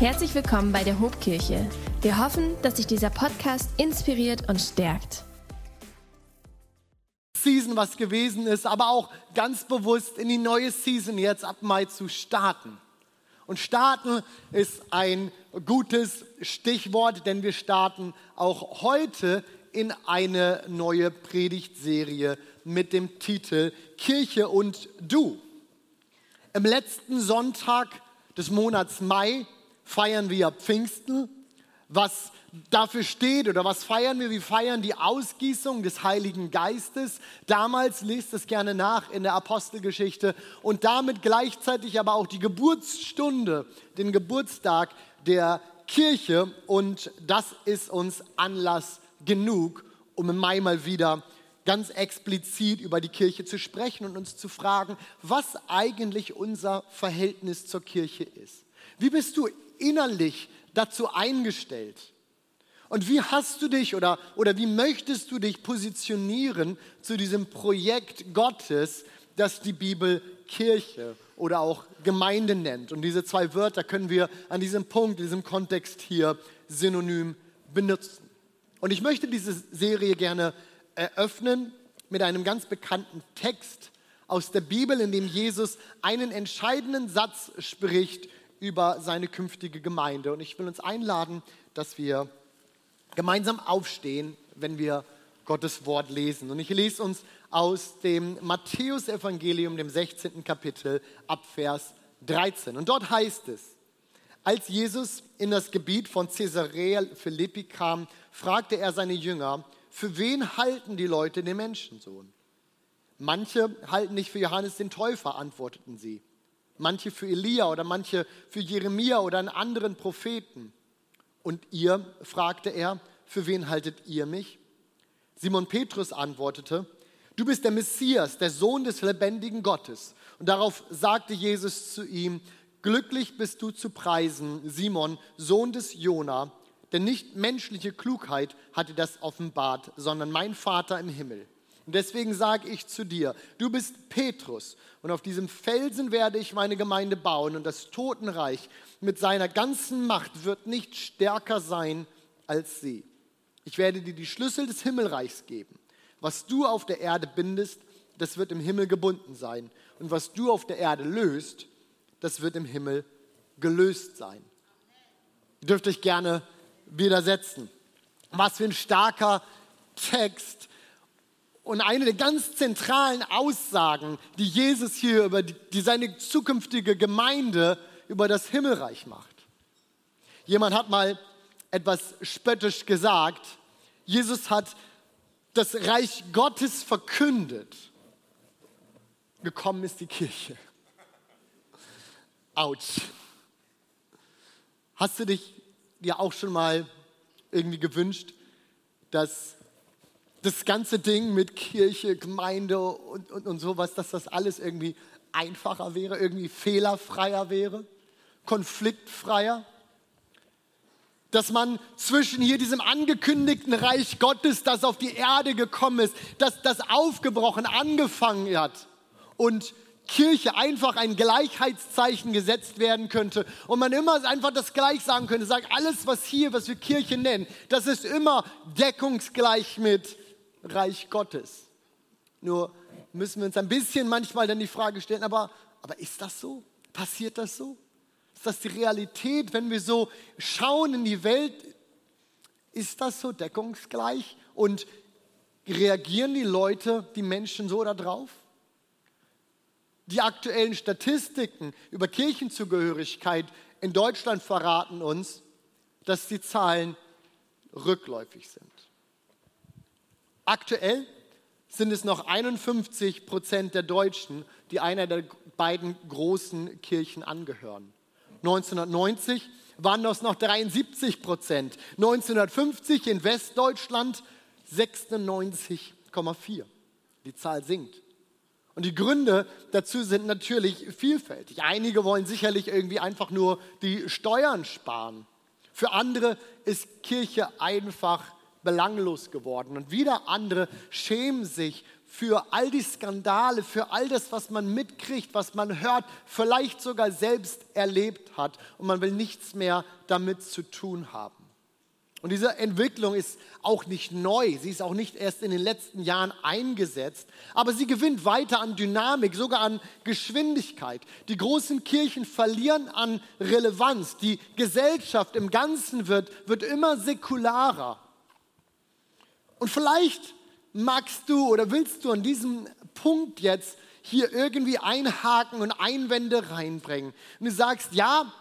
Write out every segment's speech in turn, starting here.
Herzlich willkommen bei der Hobkirche. Wir hoffen, dass sich dieser Podcast inspiriert und stärkt. Season, was gewesen ist, aber auch ganz bewusst in die neue Season jetzt ab Mai zu starten. Und starten ist ein gutes Stichwort, denn wir starten auch heute in eine neue Predigtserie mit dem Titel Kirche und du. Im letzten Sonntag des Monats Mai feiern wir Pfingsten, was dafür steht oder was feiern wir? Wir feiern die Ausgießung des Heiligen Geistes. Damals lest es gerne nach in der Apostelgeschichte und damit gleichzeitig aber auch die Geburtsstunde, den Geburtstag der Kirche und das ist uns Anlass genug, um im Mai mal wieder ganz explizit über die Kirche zu sprechen und uns zu fragen, was eigentlich unser Verhältnis zur Kirche ist. Wie bist du innerlich dazu eingestellt? Und wie hast du dich oder, oder wie möchtest du dich positionieren zu diesem Projekt Gottes, das die Bibel Kirche oder auch Gemeinde nennt? Und diese zwei Wörter können wir an diesem Punkt, in diesem Kontext hier synonym benutzen. Und ich möchte diese Serie gerne eröffnen mit einem ganz bekannten Text aus der Bibel, in dem Jesus einen entscheidenden Satz spricht über seine künftige Gemeinde. Und ich will uns einladen, dass wir gemeinsam aufstehen, wenn wir Gottes Wort lesen. Und ich lese uns aus dem Matthäusevangelium, dem 16. Kapitel, ab Vers 13. Und dort heißt es, als Jesus in das Gebiet von Caesarea Philippi kam, fragte er seine Jünger, für wen halten die Leute den Menschensohn? Manche halten nicht für Johannes den Täufer, antworteten sie manche für Elia oder manche für Jeremia oder einen anderen Propheten. Und ihr, fragte er, für wen haltet ihr mich? Simon Petrus antwortete, du bist der Messias, der Sohn des lebendigen Gottes. Und darauf sagte Jesus zu ihm, glücklich bist du zu preisen, Simon, Sohn des Jona, denn nicht menschliche Klugheit hat dir das offenbart, sondern mein Vater im Himmel. Und deswegen sage ich zu dir, du bist Petrus und auf diesem Felsen werde ich meine Gemeinde bauen und das Totenreich mit seiner ganzen Macht wird nicht stärker sein als sie. Ich werde dir die Schlüssel des Himmelreichs geben. Was du auf der Erde bindest, das wird im Himmel gebunden sein. Und was du auf der Erde löst, das wird im Himmel gelöst sein. Ihr dürft euch gerne widersetzen. Was für ein starker Text und eine der ganz zentralen Aussagen, die Jesus hier über die, die seine zukünftige Gemeinde über das Himmelreich macht. Jemand hat mal etwas spöttisch gesagt, Jesus hat das Reich Gottes verkündet. Gekommen ist die Kirche. Autsch. Hast du dich dir auch schon mal irgendwie gewünscht, dass das ganze Ding mit Kirche, Gemeinde und, und, und sowas, dass das alles irgendwie einfacher wäre, irgendwie fehlerfreier wäre, konfliktfreier. Dass man zwischen hier diesem angekündigten Reich Gottes, das auf die Erde gekommen ist, dass das aufgebrochen angefangen hat und Kirche einfach ein Gleichheitszeichen gesetzt werden könnte und man immer einfach das gleich sagen könnte, sagt alles, was hier, was wir Kirche nennen, das ist immer deckungsgleich mit Reich Gottes. Nur müssen wir uns ein bisschen manchmal dann die Frage stellen, aber, aber ist das so? Passiert das so? Ist das die Realität, wenn wir so schauen in die Welt? Ist das so deckungsgleich? Und reagieren die Leute, die Menschen so darauf? Die aktuellen Statistiken über Kirchenzugehörigkeit in Deutschland verraten uns, dass die Zahlen rückläufig sind. Aktuell sind es noch 51 Prozent der Deutschen, die einer der beiden großen Kirchen angehören. 1990 waren das noch 73 Prozent. 1950 in Westdeutschland 96,4. Die Zahl sinkt. Und die Gründe dazu sind natürlich vielfältig. Einige wollen sicherlich irgendwie einfach nur die Steuern sparen. Für andere ist Kirche einfach belanglos geworden. Und wieder andere schämen sich für all die Skandale, für all das, was man mitkriegt, was man hört, vielleicht sogar selbst erlebt hat und man will nichts mehr damit zu tun haben. Und diese Entwicklung ist auch nicht neu, sie ist auch nicht erst in den letzten Jahren eingesetzt, aber sie gewinnt weiter an Dynamik, sogar an Geschwindigkeit. Die großen Kirchen verlieren an Relevanz, die Gesellschaft im Ganzen wird, wird immer säkularer. Und vielleicht magst du oder willst du an diesem Punkt jetzt hier irgendwie einhaken und Einwände reinbringen. Und du sagst, ja,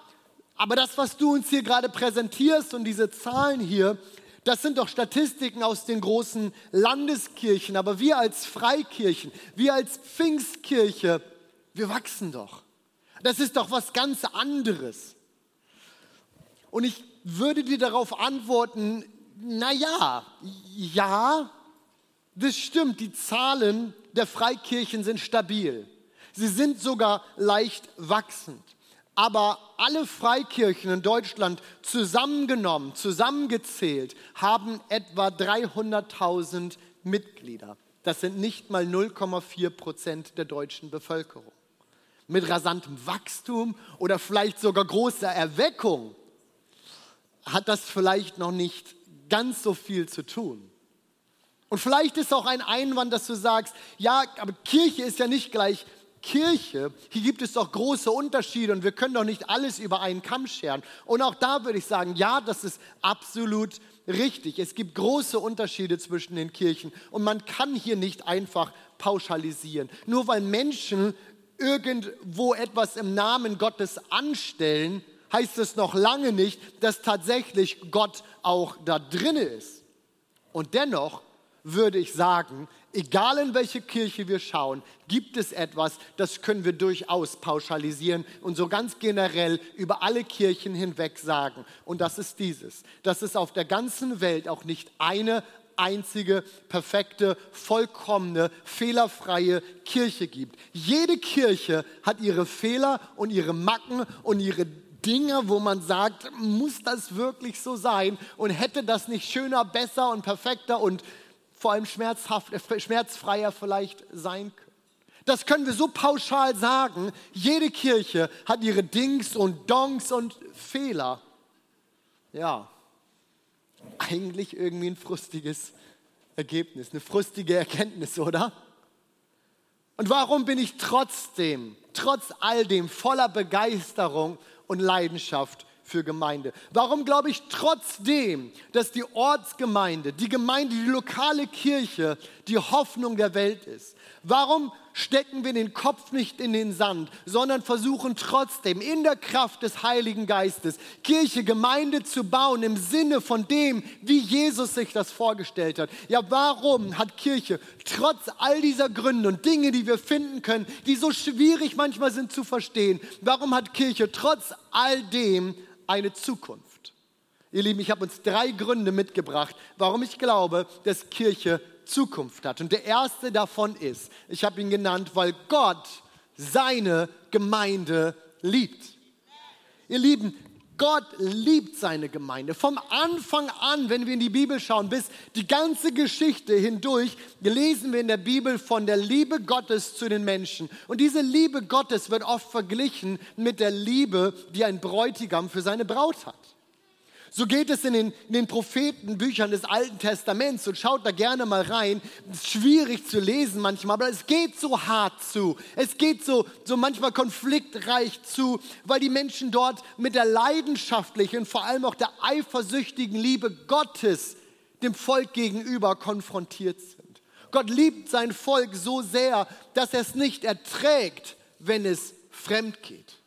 aber das, was du uns hier gerade präsentierst und diese Zahlen hier, das sind doch Statistiken aus den großen Landeskirchen. Aber wir als Freikirchen, wir als Pfingstkirche, wir wachsen doch. Das ist doch was ganz anderes. Und ich würde dir darauf antworten, na ja, ja, das stimmt, die Zahlen der Freikirchen sind stabil. Sie sind sogar leicht wachsend aber alle Freikirchen in Deutschland zusammengenommen, zusammengezählt, haben etwa 300.000 Mitglieder. Das sind nicht mal 0,4 Prozent der deutschen Bevölkerung. Mit rasantem Wachstum oder vielleicht sogar großer Erweckung hat das vielleicht noch nicht ganz so viel zu tun. Und vielleicht ist auch ein Einwand, dass du sagst, ja, aber Kirche ist ja nicht gleich Kirche, hier gibt es doch große Unterschiede und wir können doch nicht alles über einen Kamm scheren. Und auch da würde ich sagen, ja, das ist absolut richtig. Es gibt große Unterschiede zwischen den Kirchen und man kann hier nicht einfach pauschalisieren. Nur weil Menschen irgendwo etwas im Namen Gottes anstellen, heißt es noch lange nicht, dass tatsächlich Gott auch da drinne ist. Und dennoch würde ich sagen, egal in welche Kirche wir schauen, gibt es etwas, das können wir durchaus pauschalisieren und so ganz generell über alle Kirchen hinweg sagen. Und das ist dieses, dass es auf der ganzen Welt auch nicht eine einzige, perfekte, vollkommene, fehlerfreie Kirche gibt. Jede Kirche hat ihre Fehler und ihre Macken und ihre Dinge, wo man sagt, muss das wirklich so sein und hätte das nicht schöner, besser und perfekter und vor allem äh, schmerzfreier vielleicht sein können. Das können wir so pauschal sagen. Jede Kirche hat ihre Dings und Donks und Fehler. Ja, eigentlich irgendwie ein frustiges Ergebnis, eine frustige Erkenntnis, oder? Und warum bin ich trotzdem, trotz all dem voller Begeisterung und Leidenschaft für Gemeinde? Warum glaube ich trotzdem, dass die Ortsgemeinde, die Gemeinde, die lokale Kirche die Hoffnung der Welt ist? Warum stecken wir den Kopf nicht in den Sand, sondern versuchen trotzdem in der Kraft des Heiligen Geistes Kirche, Gemeinde zu bauen im Sinne von dem, wie Jesus sich das vorgestellt hat? Ja, warum hat Kirche trotz all dieser Gründe und Dinge, die wir finden können, die so schwierig manchmal sind zu verstehen, warum hat Kirche trotz all dem eine Zukunft. Ihr Lieben, ich habe uns drei Gründe mitgebracht, warum ich glaube, dass Kirche Zukunft hat. Und der erste davon ist, ich habe ihn genannt, weil Gott seine Gemeinde liebt. Ihr Lieben, Gott liebt seine Gemeinde. Vom Anfang an, wenn wir in die Bibel schauen, bis die ganze Geschichte hindurch, lesen wir in der Bibel von der Liebe Gottes zu den Menschen. Und diese Liebe Gottes wird oft verglichen mit der Liebe, die ein Bräutigam für seine Braut hat. So geht es in den, in den Prophetenbüchern des Alten Testaments und schaut da gerne mal rein. Es ist schwierig zu lesen manchmal, aber es geht so hart zu. Es geht so, so manchmal konfliktreich zu, weil die Menschen dort mit der leidenschaftlichen und vor allem auch der eifersüchtigen Liebe Gottes dem Volk gegenüber konfrontiert sind. Gott liebt sein Volk so sehr, dass er es nicht erträgt, wenn es fremd geht.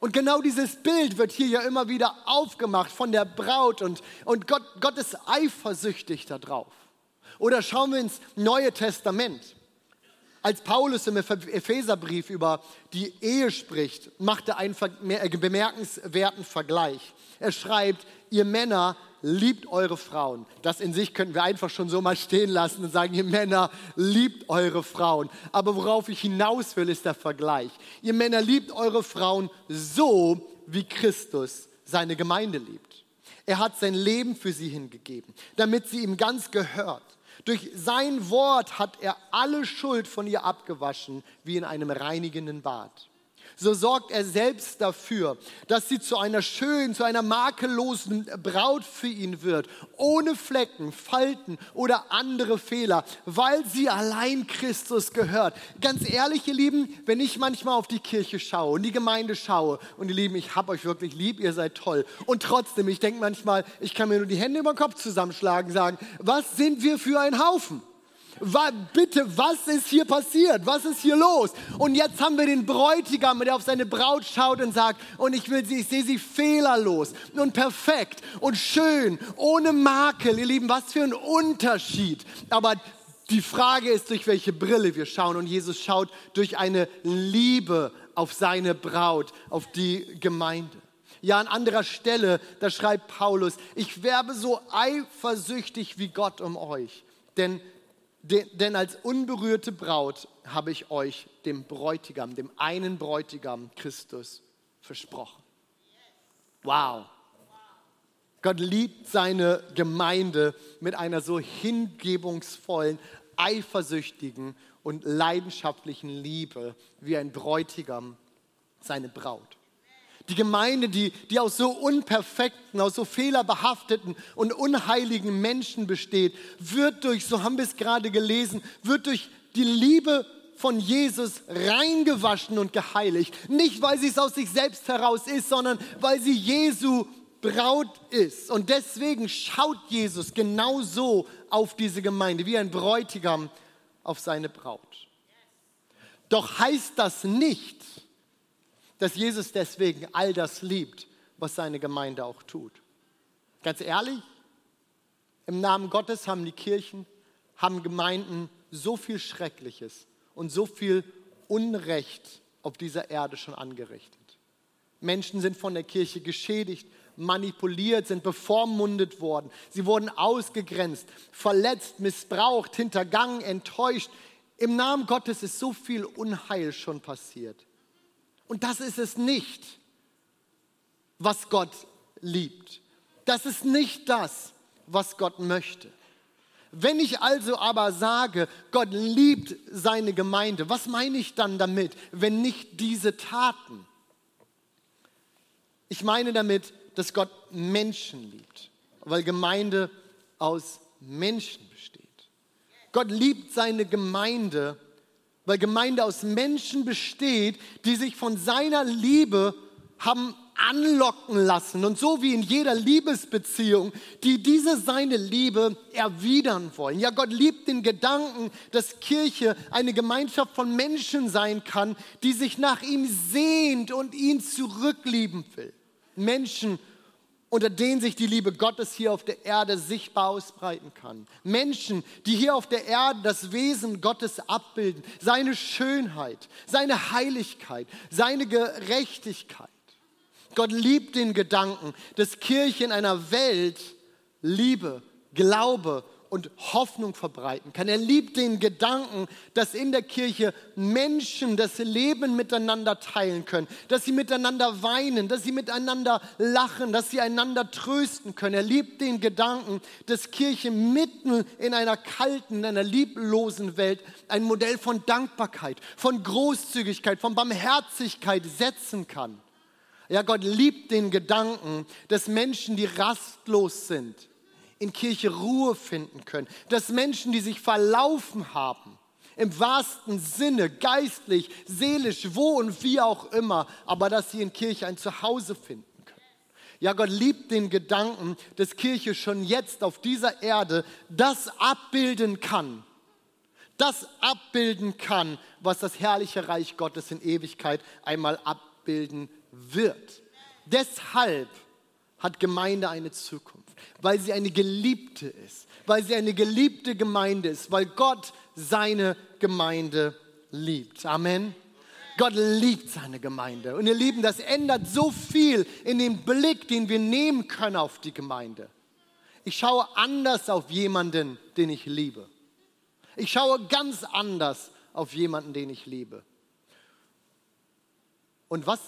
Und genau dieses Bild wird hier ja immer wieder aufgemacht von der Braut und, und Gott, Gott ist eifersüchtig darauf. Oder schauen wir ins Neue Testament. Als Paulus im Epheserbrief über die Ehe spricht, macht er einen bemerkenswerten Vergleich. Er schreibt, ihr Männer liebt eure Frauen. Das in sich könnten wir einfach schon so mal stehen lassen und sagen, ihr Männer liebt eure Frauen. Aber worauf ich hinaus will, ist der Vergleich. Ihr Männer liebt eure Frauen so, wie Christus seine Gemeinde liebt. Er hat sein Leben für sie hingegeben, damit sie ihm ganz gehört. Durch sein Wort hat er alle Schuld von ihr abgewaschen, wie in einem reinigenden Bad so sorgt er selbst dafür, dass sie zu einer schönen, zu einer makellosen Braut für ihn wird, ohne Flecken, Falten oder andere Fehler, weil sie allein Christus gehört. Ganz ehrlich, ihr Lieben, wenn ich manchmal auf die Kirche schaue und die Gemeinde schaue und ihr Lieben, ich habe euch wirklich lieb, ihr seid toll. Und trotzdem, ich denke manchmal, ich kann mir nur die Hände über den Kopf zusammenschlagen, sagen, was sind wir für ein Haufen? Bitte, was ist hier passiert? Was ist hier los? Und jetzt haben wir den Bräutigam, der auf seine Braut schaut und sagt, und ich will sie, ich sehe sie fehlerlos und perfekt und schön, ohne Makel. Ihr Lieben, was für ein Unterschied. Aber die Frage ist, durch welche Brille wir schauen. Und Jesus schaut durch eine Liebe auf seine Braut, auf die Gemeinde. Ja, an anderer Stelle, da schreibt Paulus, ich werbe so eifersüchtig wie Gott um euch. Denn denn als unberührte Braut habe ich euch dem Bräutigam, dem einen Bräutigam Christus versprochen. Wow. Gott liebt seine Gemeinde mit einer so hingebungsvollen, eifersüchtigen und leidenschaftlichen Liebe wie ein Bräutigam seine Braut. Die Gemeinde, die, die aus so unperfekten, aus so fehlerbehafteten und unheiligen Menschen besteht, wird durch, so haben wir es gerade gelesen, wird durch die Liebe von Jesus reingewaschen und geheiligt. Nicht, weil sie es aus sich selbst heraus ist, sondern weil sie Jesu Braut ist. Und deswegen schaut Jesus genau so auf diese Gemeinde, wie ein Bräutigam auf seine Braut. Doch heißt das nicht, dass Jesus deswegen all das liebt, was seine Gemeinde auch tut. Ganz ehrlich, im Namen Gottes haben die Kirchen, haben Gemeinden so viel Schreckliches und so viel Unrecht auf dieser Erde schon angerichtet. Menschen sind von der Kirche geschädigt, manipuliert, sind bevormundet worden. Sie wurden ausgegrenzt, verletzt, missbraucht, hintergangen, enttäuscht. Im Namen Gottes ist so viel Unheil schon passiert. Und das ist es nicht, was Gott liebt. Das ist nicht das, was Gott möchte. Wenn ich also aber sage, Gott liebt seine Gemeinde, was meine ich dann damit, wenn nicht diese Taten? Ich meine damit, dass Gott Menschen liebt, weil Gemeinde aus Menschen besteht. Gott liebt seine Gemeinde, weil Gemeinde aus Menschen besteht, die sich von seiner Liebe haben anlocken lassen und so wie in jeder Liebesbeziehung, die diese seine Liebe erwidern wollen. Ja, Gott liebt den Gedanken, dass Kirche eine Gemeinschaft von Menschen sein kann, die sich nach ihm sehnt und ihn zurücklieben will. Menschen, unter denen sich die Liebe Gottes hier auf der Erde sichtbar ausbreiten kann. Menschen, die hier auf der Erde das Wesen Gottes abbilden, seine Schönheit, seine Heiligkeit, seine Gerechtigkeit. Gott liebt den Gedanken, dass Kirche in einer Welt Liebe, Glaube und Hoffnung verbreiten kann. Er liebt den Gedanken, dass in der Kirche Menschen das Leben miteinander teilen können, dass sie miteinander weinen, dass sie miteinander lachen, dass sie einander trösten können. Er liebt den Gedanken, dass Kirche mitten in einer kalten, in einer lieblosen Welt ein Modell von Dankbarkeit, von Großzügigkeit, von Barmherzigkeit setzen kann. Ja, Gott liebt den Gedanken, dass Menschen, die rastlos sind, in Kirche Ruhe finden können. Dass Menschen, die sich verlaufen haben, im wahrsten Sinne, geistlich, seelisch, wo und wie auch immer, aber dass sie in Kirche ein Zuhause finden können. Ja, Gott liebt den Gedanken, dass Kirche schon jetzt auf dieser Erde das abbilden kann, das abbilden kann, was das herrliche Reich Gottes in Ewigkeit einmal abbilden wird. Deshalb hat Gemeinde eine Zukunft weil sie eine Geliebte ist, weil sie eine geliebte Gemeinde ist, weil Gott seine Gemeinde liebt. Amen. Gott liebt seine Gemeinde. Und ihr Lieben, das ändert so viel in dem Blick, den wir nehmen können auf die Gemeinde. Ich schaue anders auf jemanden, den ich liebe. Ich schaue ganz anders auf jemanden, den ich liebe. Und was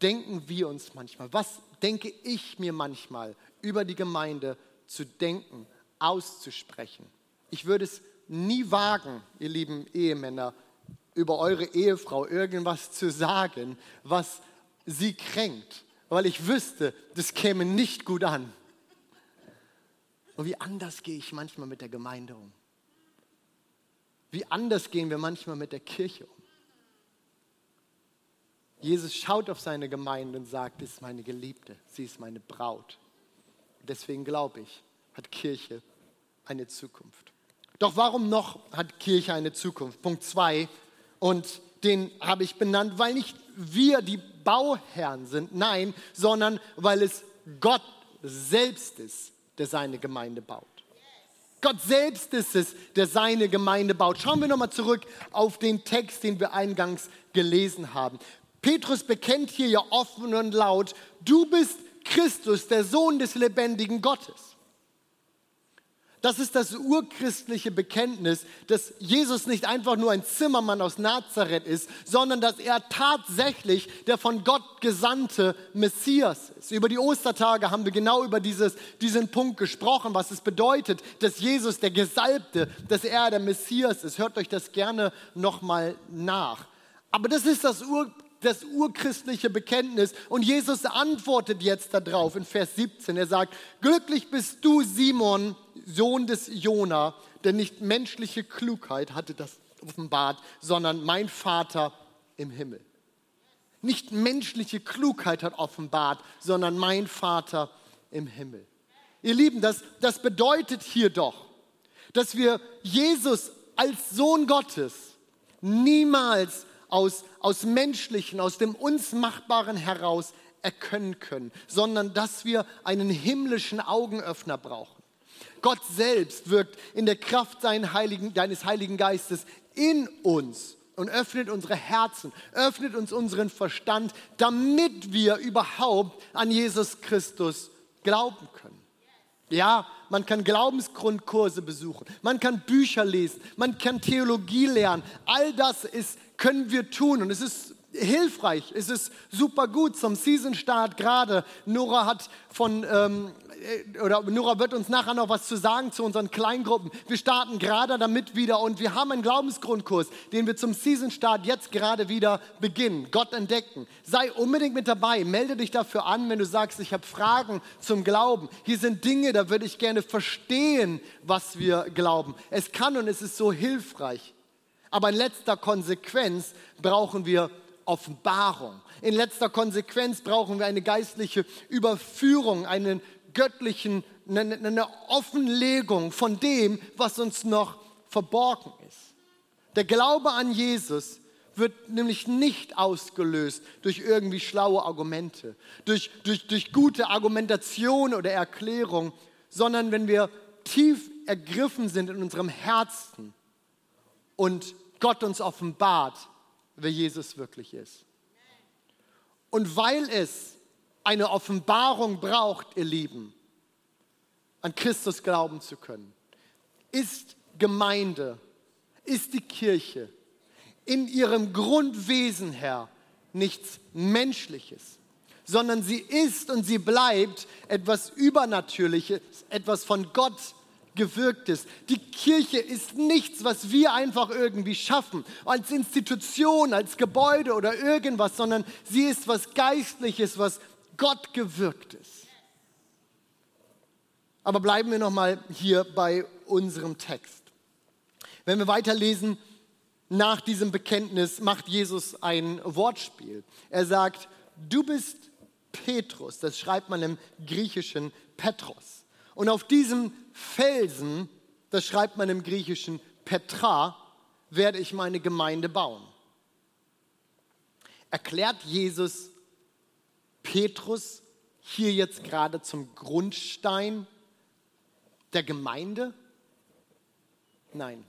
denken wir uns manchmal? Was denke ich mir manchmal über die Gemeinde zu denken, auszusprechen, ich würde es nie wagen, ihr lieben Ehemänner, über eure Ehefrau irgendwas zu sagen, was sie kränkt, weil ich wüsste, das käme nicht gut an. Und wie anders gehe ich manchmal mit der Gemeinde um. Wie anders gehen wir manchmal mit der Kirche um. Jesus schaut auf seine Gemeinde und sagt, das ist meine Geliebte, sie ist meine Braut. Deswegen glaube ich, hat Kirche eine Zukunft. Doch warum noch hat Kirche eine Zukunft? Punkt zwei, und den habe ich benannt, weil nicht wir die Bauherren sind, nein, sondern weil es Gott selbst ist, der seine Gemeinde baut. Gott selbst ist es, der seine Gemeinde baut. Schauen wir nochmal zurück auf den Text, den wir eingangs gelesen haben. Petrus bekennt hier ja offen und laut, du bist Christus, der Sohn des lebendigen Gottes. Das ist das urchristliche Bekenntnis, dass Jesus nicht einfach nur ein Zimmermann aus Nazareth ist, sondern dass er tatsächlich der von Gott gesandte Messias ist. Über die Ostertage haben wir genau über dieses, diesen Punkt gesprochen, was es bedeutet, dass Jesus der Gesalbte, dass er der Messias ist. Hört euch das gerne nochmal nach. Aber das ist das Ur das urchristliche Bekenntnis. Und Jesus antwortet jetzt darauf in Vers 17. Er sagt, glücklich bist du, Simon, Sohn des Jona, denn nicht menschliche Klugheit hatte das offenbart, sondern mein Vater im Himmel. Nicht menschliche Klugheit hat offenbart, sondern mein Vater im Himmel. Ihr Lieben, das, das bedeutet hier doch, dass wir Jesus als Sohn Gottes niemals aus, aus menschlichen, aus dem uns Machbaren heraus erkennen können, sondern dass wir einen himmlischen Augenöffner brauchen. Gott selbst wirkt in der Kraft Heiligen, deines Heiligen Geistes in uns und öffnet unsere Herzen, öffnet uns unseren Verstand, damit wir überhaupt an Jesus Christus glauben können. Ja, man kann Glaubensgrundkurse besuchen, man kann Bücher lesen, man kann Theologie lernen. All das ist können wir tun. Und es ist hilfreich, es ist super gut zum Season-Start gerade. Nora hat von, ähm, äh, oder Nora wird uns nachher noch was zu sagen zu unseren Kleingruppen. Wir starten gerade damit wieder und wir haben einen Glaubensgrundkurs, den wir zum Season-Start jetzt gerade wieder beginnen. Gott entdecken. Sei unbedingt mit dabei. Melde dich dafür an, wenn du sagst, ich habe Fragen zum Glauben. Hier sind Dinge, da würde ich gerne verstehen, was wir glauben. Es kann und es ist so hilfreich. Aber in letzter Konsequenz brauchen wir Offenbarung. In letzter Konsequenz brauchen wir eine geistliche Überführung, einen göttlichen, eine, eine Offenlegung von dem, was uns noch verborgen ist. Der Glaube an Jesus wird nämlich nicht ausgelöst durch irgendwie schlaue Argumente, durch, durch, durch gute Argumentation oder Erklärung, sondern wenn wir tief ergriffen sind in unserem Herzen und Gott uns offenbart, wer Jesus wirklich ist. Und weil es eine Offenbarung braucht, ihr Lieben, an Christus glauben zu können, ist Gemeinde, ist die Kirche in ihrem Grundwesen her nichts Menschliches, sondern sie ist und sie bleibt etwas Übernatürliches, etwas von Gott gewirkt ist. Die Kirche ist nichts, was wir einfach irgendwie schaffen, als Institution, als Gebäude oder irgendwas, sondern sie ist was Geistliches, was Gott gewirkt ist. Aber bleiben wir nochmal hier bei unserem Text. Wenn wir weiterlesen, nach diesem Bekenntnis macht Jesus ein Wortspiel. Er sagt, du bist Petrus, das schreibt man im Griechischen Petros. Und auf diesem Felsen, das schreibt man im Griechischen Petra, werde ich meine Gemeinde bauen. Erklärt Jesus Petrus hier jetzt gerade zum Grundstein der Gemeinde? Nein.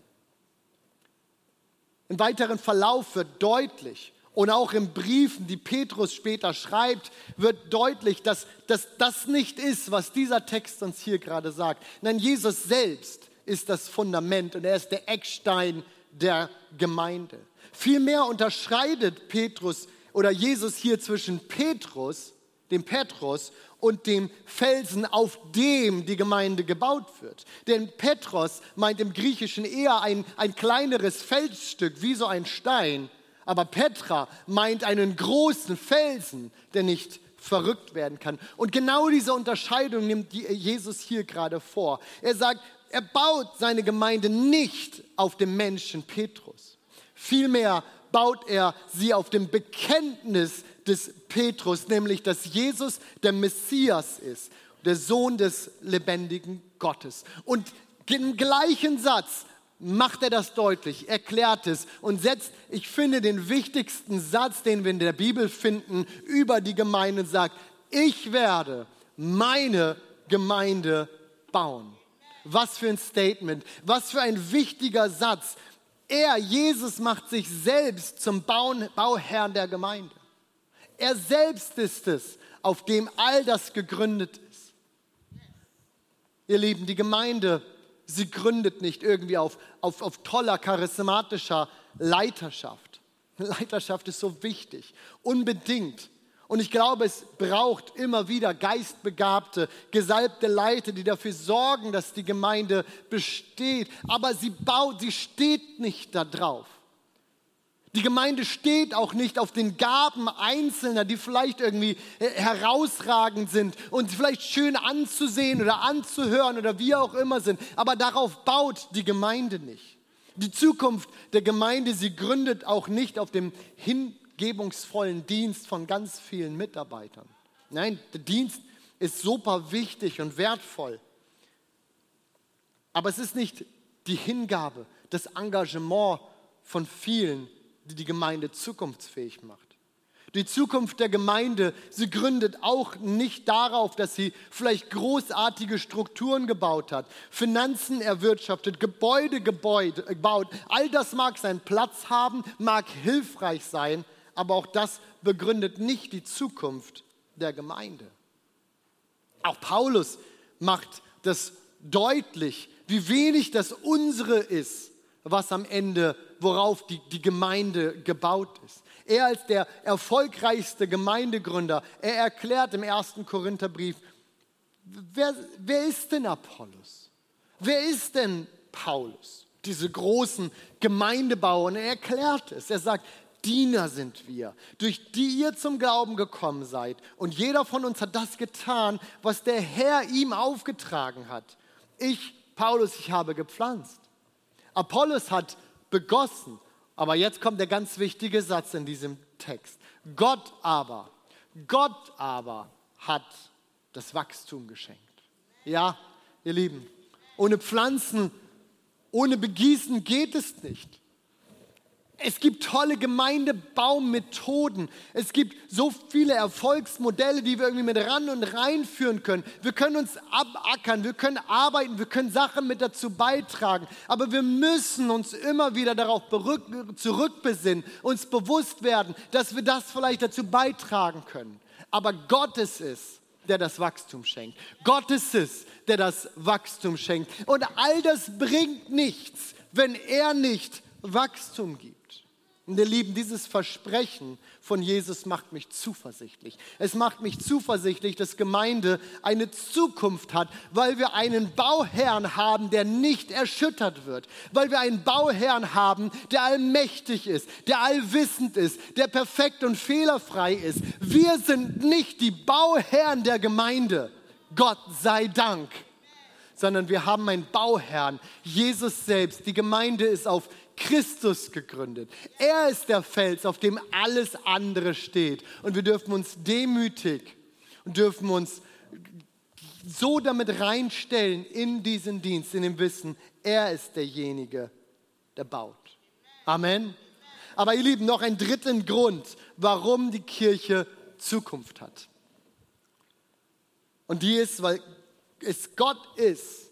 Im weiteren Verlauf wird deutlich, und auch in Briefen, die Petrus später schreibt, wird deutlich, dass, dass das nicht ist, was dieser Text uns hier gerade sagt. Nein, Jesus selbst ist das Fundament und er ist der Eckstein der Gemeinde. Vielmehr unterscheidet Petrus oder Jesus hier zwischen Petrus, dem Petrus, und dem Felsen, auf dem die Gemeinde gebaut wird. Denn Petros meint im Griechischen eher ein, ein kleineres Felsstück, wie so ein Stein. Aber Petra meint einen großen Felsen, der nicht verrückt werden kann. Und genau diese Unterscheidung nimmt Jesus hier gerade vor. Er sagt, er baut seine Gemeinde nicht auf dem Menschen Petrus. Vielmehr baut er sie auf dem Bekenntnis des Petrus, nämlich dass Jesus der Messias ist, der Sohn des lebendigen Gottes. Und im gleichen Satz macht er das deutlich, erklärt es und setzt, ich finde, den wichtigsten Satz, den wir in der Bibel finden, über die Gemeinde und sagt, ich werde meine Gemeinde bauen. Was für ein Statement, was für ein wichtiger Satz. Er, Jesus, macht sich selbst zum Bauherrn der Gemeinde. Er selbst ist es, auf dem all das gegründet ist. Ihr Lieben, die Gemeinde, sie gründet nicht irgendwie auf, auf, auf toller, charismatischer Leiterschaft. Leiterschaft ist so wichtig, unbedingt. Und ich glaube, es braucht immer wieder geistbegabte, gesalbte Leiter, die dafür sorgen, dass die Gemeinde besteht. Aber sie baut, sie steht nicht da drauf. Die Gemeinde steht auch nicht auf den Gaben Einzelner, die vielleicht irgendwie äh, herausragend sind und vielleicht schön anzusehen oder anzuhören oder wie auch immer sind. Aber darauf baut die Gemeinde nicht. Die Zukunft der Gemeinde, sie gründet auch nicht auf dem hingebungsvollen Dienst von ganz vielen Mitarbeitern. Nein, der Dienst ist super wichtig und wertvoll. Aber es ist nicht die Hingabe, das Engagement von vielen, die die Gemeinde zukunftsfähig macht. Die Zukunft der Gemeinde, sie gründet auch nicht darauf, dass sie vielleicht großartige Strukturen gebaut hat, Finanzen erwirtschaftet, Gebäude gebaut. All das mag seinen Platz haben, mag hilfreich sein, aber auch das begründet nicht die Zukunft der Gemeinde. Auch Paulus macht das deutlich, wie wenig das unsere ist, was am Ende worauf die, die Gemeinde gebaut ist. Er als der erfolgreichste Gemeindegründer, er erklärt im ersten Korintherbrief, wer, wer ist denn Apollos? Wer ist denn Paulus? Diese großen Gemeindebauer. Und er erklärt es. Er sagt, Diener sind wir, durch die ihr zum Glauben gekommen seid. Und jeder von uns hat das getan, was der Herr ihm aufgetragen hat. Ich, Paulus, ich habe gepflanzt. Apollos hat begossen. Aber jetzt kommt der ganz wichtige Satz in diesem Text. Gott aber, Gott aber hat das Wachstum geschenkt. Ja, ihr Lieben, ohne Pflanzen, ohne Begießen geht es nicht. Es gibt tolle Gemeindebaumethoden. Es gibt so viele Erfolgsmodelle, die wir irgendwie mit ran und reinführen können. Wir können uns abackern, wir können arbeiten, wir können Sachen mit dazu beitragen. Aber wir müssen uns immer wieder darauf zurückbesinnen, uns bewusst werden, dass wir das vielleicht dazu beitragen können. Aber Gott ist es, der das Wachstum schenkt. Gott ist es, der das Wachstum schenkt. Und all das bringt nichts, wenn er nicht Wachstum gibt. Und ihr Lieben, dieses Versprechen von Jesus macht mich zuversichtlich. Es macht mich zuversichtlich, dass Gemeinde eine Zukunft hat, weil wir einen Bauherrn haben, der nicht erschüttert wird. Weil wir einen Bauherrn haben, der allmächtig ist, der allwissend ist, der perfekt und fehlerfrei ist. Wir sind nicht die Bauherren der Gemeinde. Gott sei Dank sondern wir haben einen Bauherrn, Jesus selbst. Die Gemeinde ist auf Christus gegründet. Er ist der Fels, auf dem alles andere steht. Und wir dürfen uns demütig und dürfen uns so damit reinstellen in diesen Dienst, in dem Wissen, er ist derjenige, der baut. Amen. Aber ihr Lieben, noch einen dritten Grund, warum die Kirche Zukunft hat. Und die ist, weil es Gott ist,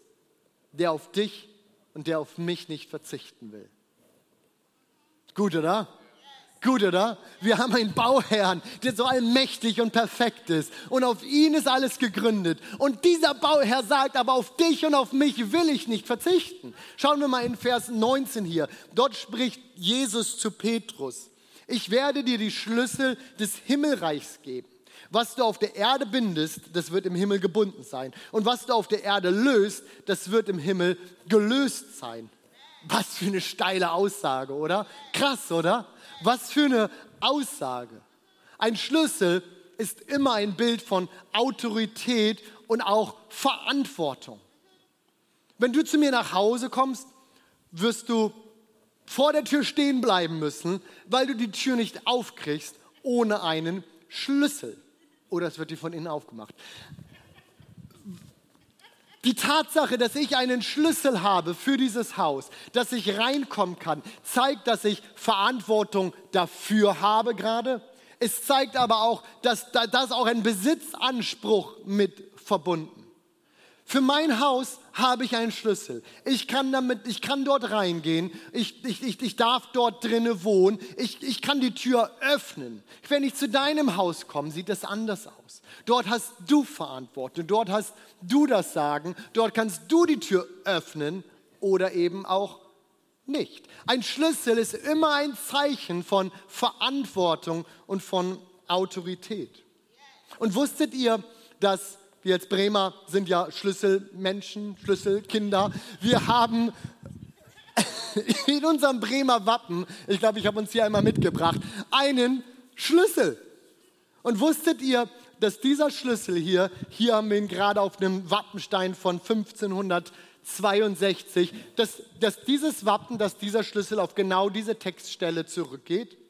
der auf dich und der auf mich nicht verzichten will. Gut, oder? Gut, oder? Wir haben einen Bauherrn, der so allmächtig und perfekt ist. Und auf ihn ist alles gegründet. Und dieser Bauherr sagt, aber auf dich und auf mich will ich nicht verzichten. Schauen wir mal in Vers 19 hier. Dort spricht Jesus zu Petrus. Ich werde dir die Schlüssel des Himmelreichs geben. Was du auf der Erde bindest, das wird im Himmel gebunden sein. Und was du auf der Erde löst, das wird im Himmel gelöst sein. Was für eine steile Aussage, oder? Krass, oder? Was für eine Aussage. Ein Schlüssel ist immer ein Bild von Autorität und auch Verantwortung. Wenn du zu mir nach Hause kommst, wirst du vor der Tür stehen bleiben müssen, weil du die Tür nicht aufkriegst ohne einen Schlüssel. Oder es wird dir von innen aufgemacht. Die Tatsache, dass ich einen Schlüssel habe für dieses Haus, dass ich reinkommen kann, zeigt, dass ich Verantwortung dafür habe gerade. Es zeigt aber auch, dass da auch ein Besitzanspruch mit verbunden. Für mein Haus habe ich einen Schlüssel. Ich kann damit, ich kann dort reingehen. Ich, ich, ich, ich darf dort drinnen wohnen. Ich, ich kann die Tür öffnen. Wenn ich zu deinem Haus komme, sieht das anders aus. Dort hast du Verantwortung. Dort hast du das Sagen. Dort kannst du die Tür öffnen oder eben auch nicht. Ein Schlüssel ist immer ein Zeichen von Verantwortung und von Autorität. Und wusstet ihr, dass wir als Bremer sind ja Schlüsselmenschen, Schlüsselkinder. Wir haben in unserem Bremer Wappen, ich glaube, ich habe uns hier einmal mitgebracht, einen Schlüssel. Und wusstet ihr, dass dieser Schlüssel hier, hier haben wir ihn gerade auf einem Wappenstein von 1562, dass, dass dieses Wappen, dass dieser Schlüssel auf genau diese Textstelle zurückgeht?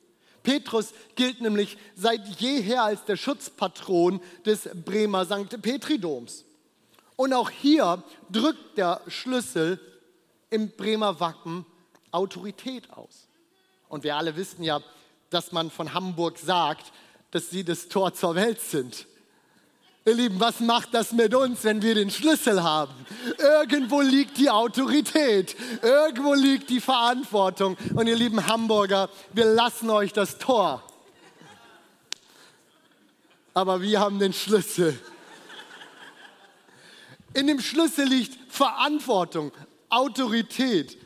Petrus gilt nämlich seit jeher als der Schutzpatron des Bremer St. Petridoms. Und auch hier drückt der Schlüssel im Bremer Wappen Autorität aus. Und wir alle wissen ja, dass man von Hamburg sagt, dass sie das Tor zur Welt sind. Ihr Lieben, was macht das mit uns, wenn wir den Schlüssel haben? Irgendwo liegt die Autorität, irgendwo liegt die Verantwortung. Und ihr lieben Hamburger, wir lassen euch das Tor. Aber wir haben den Schlüssel. In dem Schlüssel liegt Verantwortung, Autorität.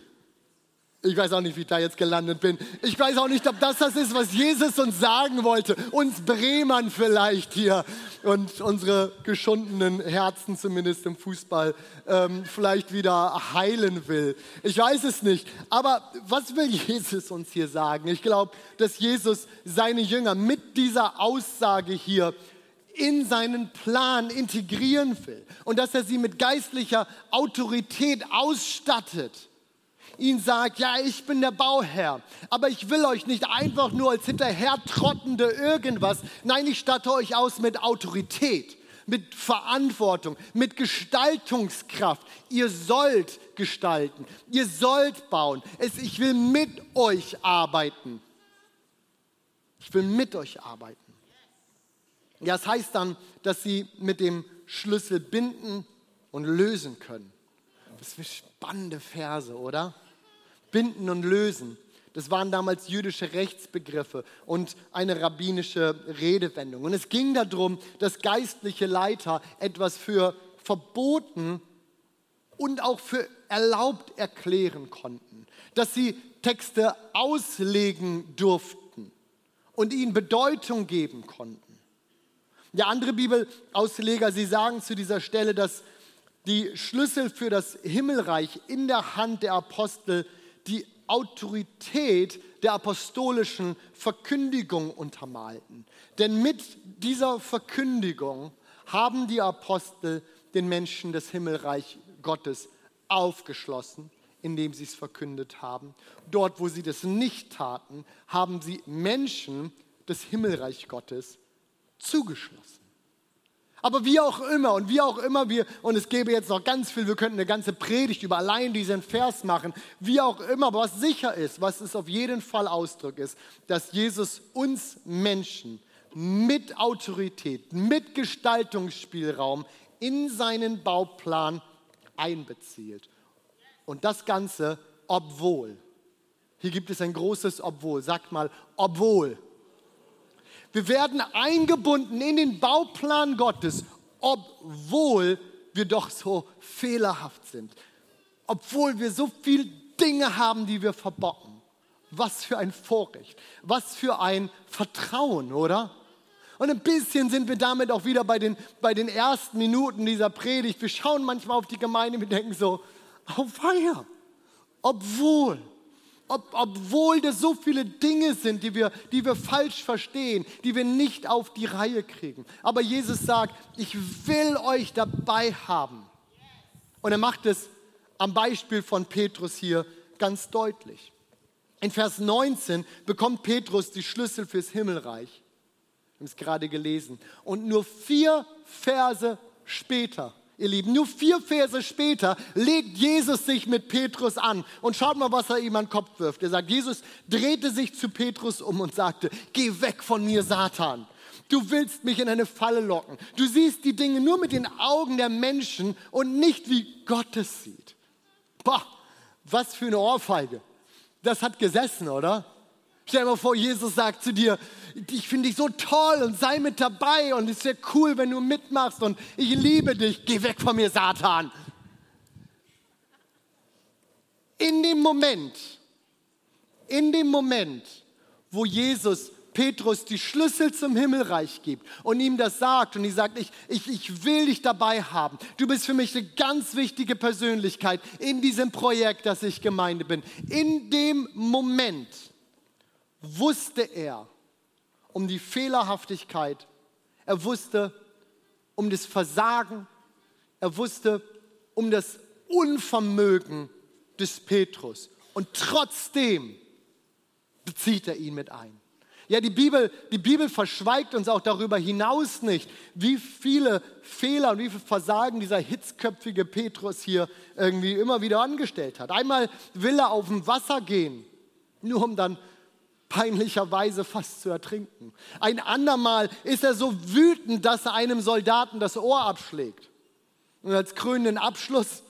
Ich weiß auch nicht, wie ich da jetzt gelandet bin. Ich weiß auch nicht, ob das das ist, was Jesus uns sagen wollte. Uns Bremern vielleicht hier und unsere geschundenen Herzen, zumindest im Fußball, ähm, vielleicht wieder heilen will. Ich weiß es nicht. Aber was will Jesus uns hier sagen? Ich glaube, dass Jesus seine Jünger mit dieser Aussage hier in seinen Plan integrieren will und dass er sie mit geistlicher Autorität ausstattet ihn sagt, ja, ich bin der Bauherr, aber ich will euch nicht einfach nur als hinterhertrottende irgendwas. Nein, ich statte euch aus mit Autorität, mit Verantwortung, mit Gestaltungskraft. Ihr sollt gestalten, ihr sollt bauen. Es, ich will mit euch arbeiten. Ich will mit euch arbeiten. Ja, das heißt dann, dass sie mit dem Schlüssel binden und lösen können. Das sind spannende Verse, oder? binden und lösen. Das waren damals jüdische Rechtsbegriffe und eine rabbinische Redewendung. Und es ging darum, dass geistliche Leiter etwas für verboten und auch für erlaubt erklären konnten. Dass sie Texte auslegen durften und ihnen Bedeutung geben konnten. Der andere Bibelausleger, sie sagen zu dieser Stelle, dass die Schlüssel für das Himmelreich in der Hand der Apostel die Autorität der apostolischen Verkündigung untermalten. Denn mit dieser Verkündigung haben die Apostel den Menschen das Himmelreich Gottes aufgeschlossen, indem sie es verkündet haben. Dort, wo sie das nicht taten, haben sie Menschen das Himmelreich Gottes zugeschlossen. Aber wie auch immer und wie auch immer wir, und es gäbe jetzt noch ganz viel, wir könnten eine ganze Predigt über allein diesen Vers machen, wie auch immer, aber was sicher ist, was es auf jeden Fall Ausdruck ist, dass Jesus uns Menschen mit Autorität, mit Gestaltungsspielraum in seinen Bauplan einbezieht. Und das Ganze, obwohl. Hier gibt es ein großes Obwohl. Sagt mal, obwohl. Wir werden eingebunden in den Bauplan Gottes, obwohl wir doch so fehlerhaft sind. Obwohl wir so viele Dinge haben, die wir verbocken. Was für ein Vorrecht, was für ein Vertrauen, oder? Und ein bisschen sind wir damit auch wieder bei den, bei den ersten Minuten dieser Predigt. Wir schauen manchmal auf die Gemeinde und denken so, auf Feier. Obwohl, ob, obwohl das so viele Dinge sind, die wir, die wir falsch verstehen, die wir nicht auf die Reihe kriegen. Aber Jesus sagt, ich will euch dabei haben. Und er macht es am Beispiel von Petrus hier ganz deutlich. In Vers 19 bekommt Petrus die Schlüssel fürs Himmelreich. Wir haben es gerade gelesen. Und nur vier Verse später, ihr Lieben, nur vier Verse später legt Jesus sich mit Petrus an. Und schaut mal, was er ihm an den Kopf wirft. Er sagt, Jesus drehte sich zu Petrus um und sagte, geh weg von mir, Satan. Du willst mich in eine Falle locken. Du siehst die Dinge nur mit den Augen der Menschen und nicht wie Gott es sieht. Boah, was für eine Ohrfeige. Das hat gesessen, oder? Stell dir mal vor, Jesus sagt zu dir, ich finde dich so toll und sei mit dabei und es wäre cool, wenn du mitmachst und ich liebe dich, geh weg von mir, Satan. In dem Moment, in dem Moment, wo Jesus Petrus die Schlüssel zum Himmelreich gibt und ihm das sagt und die sagt, ich, ich, ich will dich dabei haben. Du bist für mich eine ganz wichtige Persönlichkeit in diesem Projekt, dass ich Gemeinde bin. In dem Moment wusste er um die Fehlerhaftigkeit, er wusste um das Versagen, er wusste um das Unvermögen des Petrus. Und trotzdem bezieht er ihn mit ein. Ja, die Bibel, die Bibel verschweigt uns auch darüber hinaus nicht, wie viele Fehler und wie viel Versagen dieser hitzköpfige Petrus hier irgendwie immer wieder angestellt hat. Einmal will er auf dem Wasser gehen, nur um dann peinlicherweise fast zu ertrinken. Ein andermal ist er so wütend, dass er einem Soldaten das Ohr abschlägt. Und als krönenden Abschluss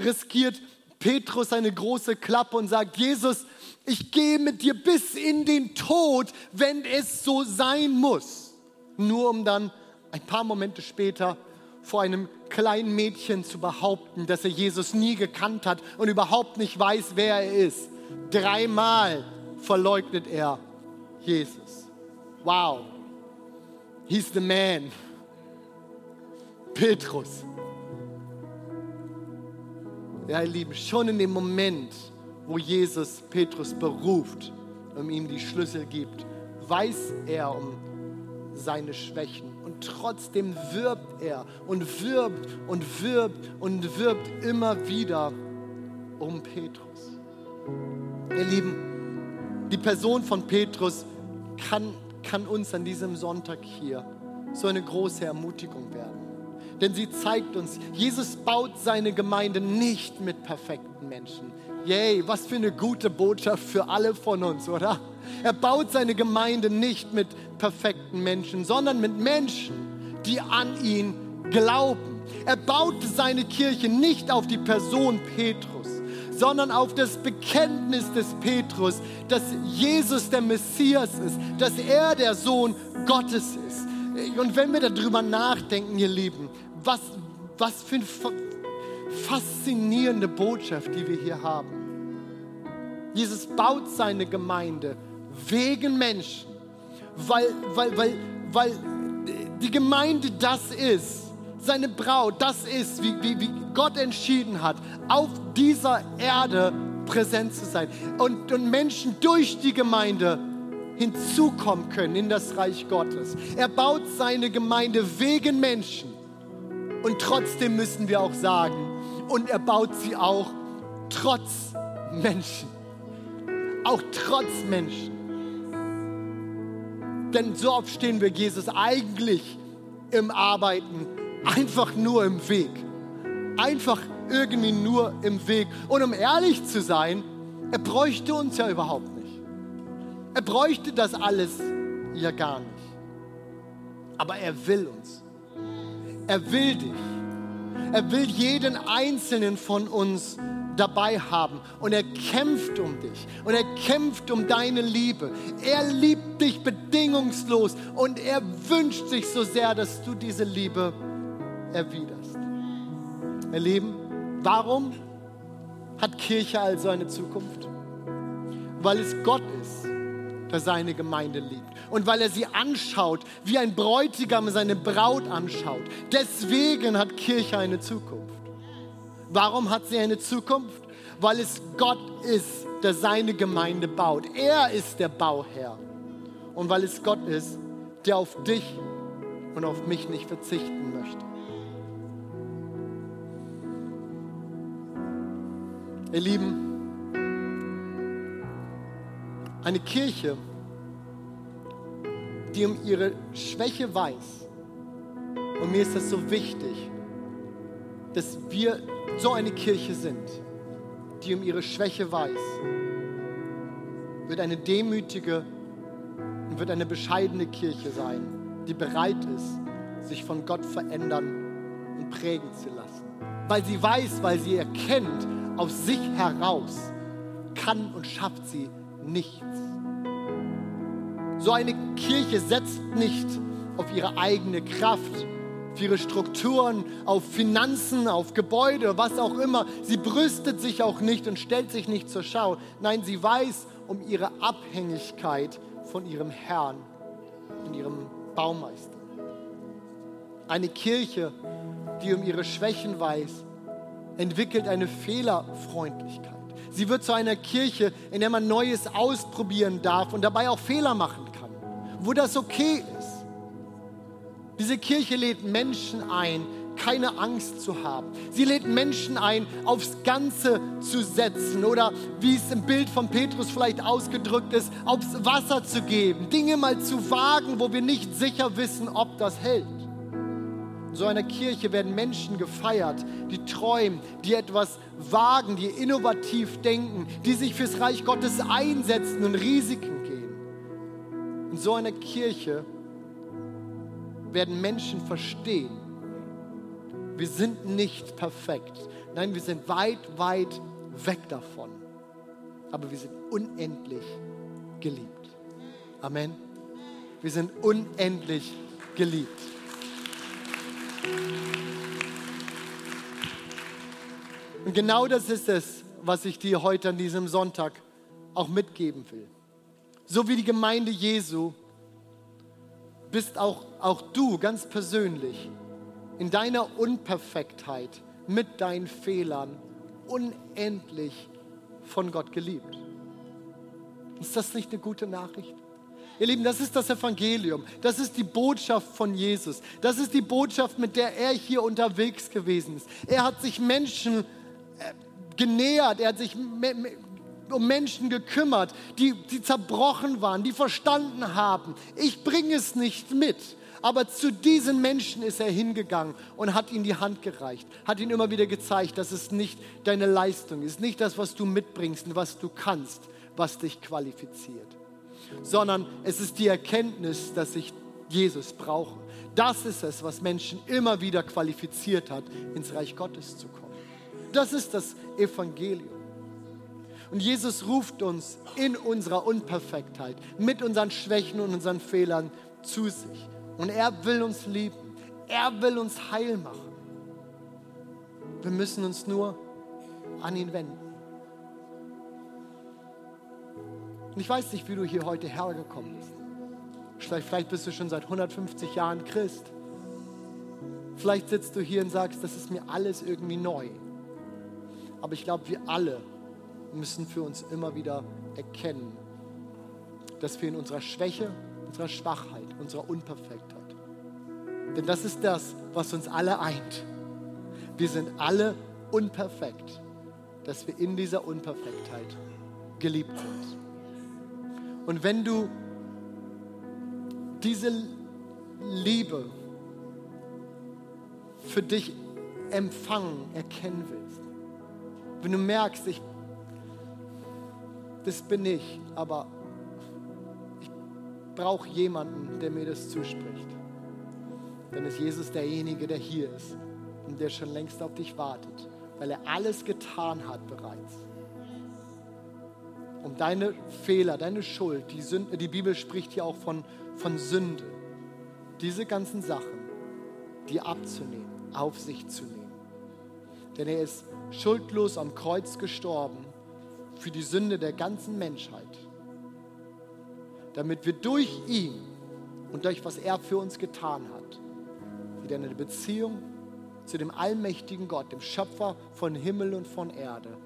riskiert Petrus eine große Klappe und sagt, Jesus, ich gehe mit dir bis in den Tod, wenn es so sein muss. Nur um dann ein paar Momente später vor einem kleinen Mädchen zu behaupten, dass er Jesus nie gekannt hat und überhaupt nicht weiß, wer er ist. Dreimal verleugnet er Jesus. Wow, he's the man. Petrus. Ja, ihr Lieben, schon in dem Moment, wo Jesus Petrus beruft und ihm die Schlüssel gibt, weiß er um seine Schwächen. Und trotzdem wirbt er und wirbt und wirbt und wirbt immer wieder um Petrus. Ihr Lieben, die Person von Petrus kann, kann uns an diesem Sonntag hier so eine große Ermutigung werden. Denn sie zeigt uns, Jesus baut seine Gemeinde nicht mit perfekten Menschen. Yay, was für eine gute Botschaft für alle von uns, oder? Er baut seine Gemeinde nicht mit perfekten Menschen, sondern mit Menschen, die an ihn glauben. Er baut seine Kirche nicht auf die Person Petrus, sondern auf das Bekenntnis des Petrus, dass Jesus der Messias ist, dass er der Sohn Gottes ist. Und wenn wir darüber nachdenken, ihr Lieben, was, was für eine faszinierende Botschaft, die wir hier haben. Jesus baut seine Gemeinde wegen Menschen, weil, weil, weil, weil die Gemeinde das ist, seine Braut, das ist, wie, wie, wie Gott entschieden hat, auf dieser Erde präsent zu sein und, und Menschen durch die Gemeinde hinzukommen können in das Reich Gottes. Er baut seine Gemeinde wegen Menschen und trotzdem müssen wir auch sagen, und er baut sie auch trotz Menschen. Auch trotz Menschen. Denn so oft stehen wir Jesus eigentlich im Arbeiten einfach nur im Weg. Einfach irgendwie nur im Weg. Und um ehrlich zu sein, er bräuchte uns ja überhaupt nicht. Er bräuchte das alles ja gar nicht. Aber er will uns. Er will dich. Er will jeden einzelnen von uns dabei haben und er kämpft um dich und er kämpft um deine Liebe. Er liebt dich bedingungslos und er wünscht sich so sehr, dass du diese Liebe erwiderst. Ihr Lieben, warum hat Kirche also eine Zukunft? Weil es Gott ist, der seine Gemeinde liebt. Und weil er sie anschaut, wie ein Bräutigam seine Braut anschaut. Deswegen hat Kirche eine Zukunft. Warum hat sie eine Zukunft? Weil es Gott ist, der seine Gemeinde baut. Er ist der Bauherr. Und weil es Gott ist, der auf dich und auf mich nicht verzichten möchte. Ihr Lieben, eine Kirche, die um ihre Schwäche weiß. Und mir ist das so wichtig, dass wir so eine Kirche sind, die um ihre Schwäche weiß, wird eine demütige und wird eine bescheidene Kirche sein, die bereit ist, sich von Gott verändern und prägen zu lassen. Weil sie weiß, weil sie erkennt, aus sich heraus kann und schafft sie nichts. So eine Kirche setzt nicht auf ihre eigene Kraft, auf ihre Strukturen, auf Finanzen, auf Gebäude, was auch immer. Sie brüstet sich auch nicht und stellt sich nicht zur Schau. Nein, sie weiß um ihre Abhängigkeit von ihrem Herrn und ihrem Baumeister. Eine Kirche, die um ihre Schwächen weiß, entwickelt eine Fehlerfreundlichkeit. Sie wird zu einer Kirche, in der man Neues ausprobieren darf und dabei auch Fehler machen kann, wo das okay ist. Diese Kirche lädt Menschen ein, keine Angst zu haben. Sie lädt Menschen ein, aufs Ganze zu setzen oder wie es im Bild von Petrus vielleicht ausgedrückt ist, aufs Wasser zu geben, Dinge mal zu wagen, wo wir nicht sicher wissen, ob das hält. In so einer Kirche werden Menschen gefeiert, die träumen, die etwas wagen, die innovativ denken, die sich fürs Reich Gottes einsetzen und Risiken gehen. In so einer Kirche werden Menschen verstehen, wir sind nicht perfekt. Nein, wir sind weit, weit weg davon. Aber wir sind unendlich geliebt. Amen. Wir sind unendlich geliebt. Und genau das ist es, was ich dir heute an diesem Sonntag auch mitgeben will. So wie die Gemeinde Jesu bist auch, auch du ganz persönlich in deiner Unperfektheit mit deinen Fehlern unendlich von Gott geliebt. Ist das nicht eine gute Nachricht? Ihr Lieben, das ist das Evangelium. Das ist die Botschaft von Jesus. Das ist die Botschaft, mit der er hier unterwegs gewesen ist. Er hat sich Menschen genähert, er hat sich um Menschen gekümmert, die, die zerbrochen waren, die verstanden haben, ich bringe es nicht mit. Aber zu diesen Menschen ist er hingegangen und hat ihnen die Hand gereicht, hat ihnen immer wieder gezeigt, dass es nicht deine Leistung ist, nicht das, was du mitbringst und was du kannst, was dich qualifiziert, sondern es ist die Erkenntnis, dass ich Jesus brauche. Das ist es, was Menschen immer wieder qualifiziert hat, ins Reich Gottes zu kommen. Das ist das Evangelium. Und Jesus ruft uns in unserer Unperfektheit, mit unseren Schwächen und unseren Fehlern zu sich. Und er will uns lieben. Er will uns heil machen. Wir müssen uns nur an ihn wenden. Und ich weiß nicht, wie du hier heute hergekommen bist. Vielleicht, vielleicht bist du schon seit 150 Jahren Christ. Vielleicht sitzt du hier und sagst, das ist mir alles irgendwie neu. Aber ich glaube, wir alle müssen für uns immer wieder erkennen, dass wir in unserer Schwäche, unserer Schwachheit, unserer Unperfektheit, denn das ist das, was uns alle eint. Wir sind alle unperfekt, dass wir in dieser Unperfektheit geliebt sind. Und wenn du diese Liebe für dich empfangen, erkennen willst, wenn du merkst, ich, das bin ich, aber ich brauche jemanden, der mir das zuspricht, dann ist Jesus derjenige, der hier ist und der schon längst auf dich wartet, weil er alles getan hat bereits, um deine Fehler, deine Schuld, die, Sünde, die Bibel spricht hier auch von, von Sünde, diese ganzen Sachen, die abzunehmen, auf sich zu nehmen. Denn er ist schuldlos am Kreuz gestorben für die Sünde der ganzen Menschheit. damit wir durch ihn und durch was er für uns getan hat, wieder in eine Beziehung zu dem allmächtigen Gott, dem Schöpfer von Himmel und von Erde,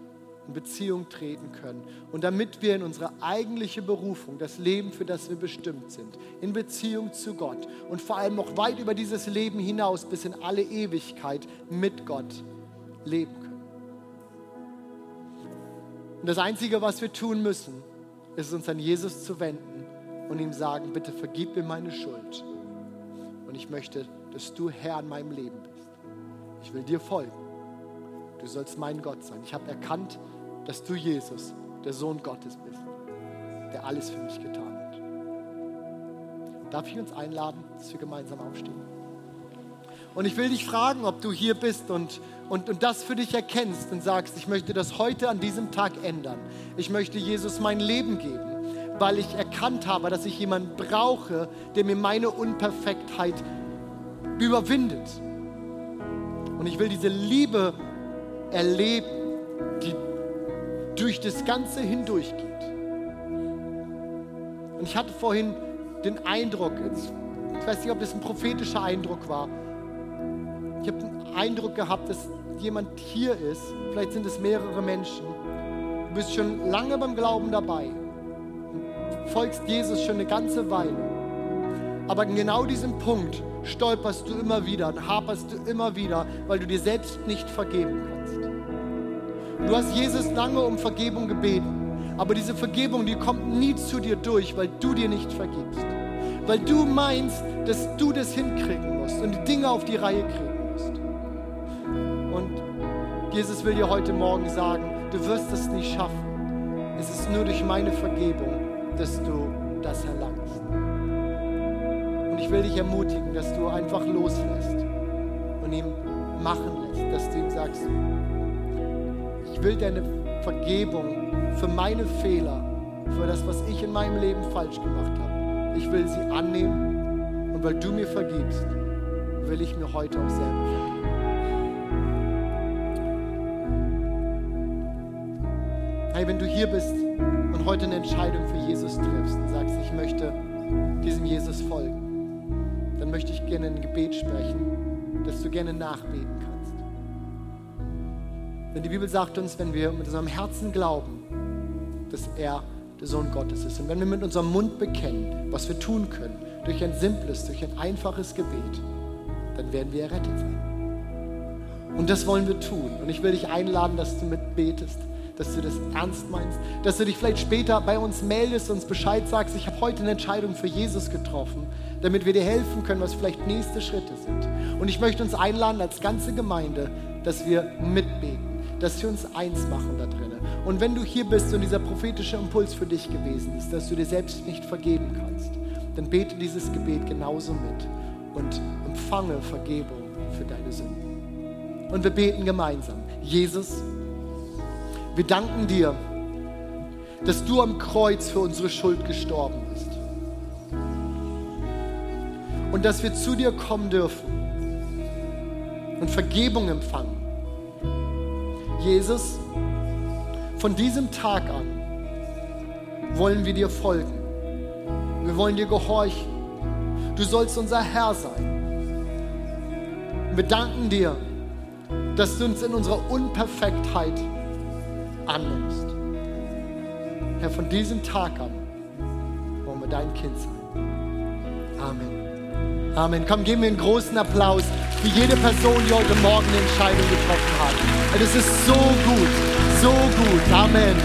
in Beziehung treten können. Und damit wir in unsere eigentliche Berufung, das Leben, für das wir bestimmt sind, in Beziehung zu Gott und vor allem noch weit über dieses Leben hinaus bis in alle Ewigkeit mit Gott leben können. Und das Einzige, was wir tun müssen, ist uns an Jesus zu wenden und ihm sagen, bitte vergib mir meine Schuld. Und ich möchte, dass du Herr in meinem Leben bist. Ich will dir folgen. Du sollst mein Gott sein. Ich habe erkannt, dass du Jesus, der Sohn Gottes bist, der alles für mich getan hat. Darf ich uns einladen, dass wir gemeinsam aufstehen? Und ich will dich fragen, ob du hier bist und, und, und das für dich erkennst und sagst, ich möchte das heute an diesem Tag ändern. Ich möchte Jesus mein Leben geben, weil ich erkannt habe, dass ich jemanden brauche, der mir meine Unperfektheit überwindet. Und ich will diese Liebe erleben, die durch das Ganze hindurch geht. Und ich hatte vorhin den Eindruck, ich weiß nicht, ob das ein prophetischer Eindruck war, ich habe den Eindruck gehabt, dass jemand hier ist, vielleicht sind es mehrere Menschen, du bist schon lange beim Glauben dabei, folgst Jesus schon eine ganze Weile, aber in genau diesem Punkt stolperst du immer wieder und haperst du immer wieder, weil du dir selbst nicht vergeben kannst. Du hast Jesus lange um Vergebung gebeten, aber diese Vergebung, die kommt nie zu dir durch, weil du dir nicht vergibst. Weil du meinst, dass du das hinkriegen musst und die Dinge auf die Reihe kriegen musst. Und Jesus will dir heute Morgen sagen, du wirst es nicht schaffen. Es ist nur durch meine Vergebung, dass du das erlangst ich will dich ermutigen, dass du einfach loslässt und ihm machen lässt, dass du ihm sagst, ich will deine Vergebung für meine Fehler, für das, was ich in meinem Leben falsch gemacht habe. Ich will sie annehmen und weil du mir vergibst, will ich mir heute auch selber vergeben. Hey, wenn du hier bist und heute eine Entscheidung für Jesus triffst und sagst, ich möchte diesem Jesus folgen, dann möchte ich gerne ein Gebet sprechen, das du gerne nachbeten. Denn die Bibel sagt uns, wenn wir mit unserem Herzen glauben, dass er der Sohn Gottes ist und wenn wir mit unserem Mund bekennen, was wir tun können, durch ein simples, durch ein einfaches Gebet, dann werden wir errettet sein. Und das wollen wir tun. Und ich will dich einladen, dass du mitbetest dass du das ernst meinst, dass du dich vielleicht später bei uns meldest und uns Bescheid sagst, ich habe heute eine Entscheidung für Jesus getroffen, damit wir dir helfen können, was vielleicht nächste Schritte sind. Und ich möchte uns einladen als ganze Gemeinde, dass wir mitbeten, dass wir uns eins machen da drinnen. Und wenn du hier bist und dieser prophetische Impuls für dich gewesen ist, dass du dir selbst nicht vergeben kannst, dann bete dieses Gebet genauso mit und empfange Vergebung für deine Sünden. Und wir beten gemeinsam. Jesus, wir danken dir, dass du am Kreuz für unsere Schuld gestorben bist. Und dass wir zu dir kommen dürfen und Vergebung empfangen. Jesus, von diesem Tag an wollen wir dir folgen. Wir wollen dir gehorchen. Du sollst unser Herr sein. Wir danken dir, dass du uns in unserer Unperfektheit annimmst. Herr, von diesem Tag an wollen wir dein Kind sein. Amen. Amen. Komm, gib mir einen großen Applaus für jede Person, die heute Morgen eine Entscheidung getroffen hat. Das ist so gut, so gut. Amen.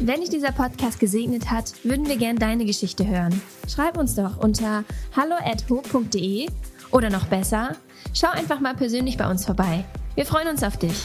Wenn dich dieser Podcast gesegnet hat, würden wir gerne deine Geschichte hören. Schreib uns doch unter hallo@ho.de oder noch besser, schau einfach mal persönlich bei uns vorbei. Wir freuen uns auf dich.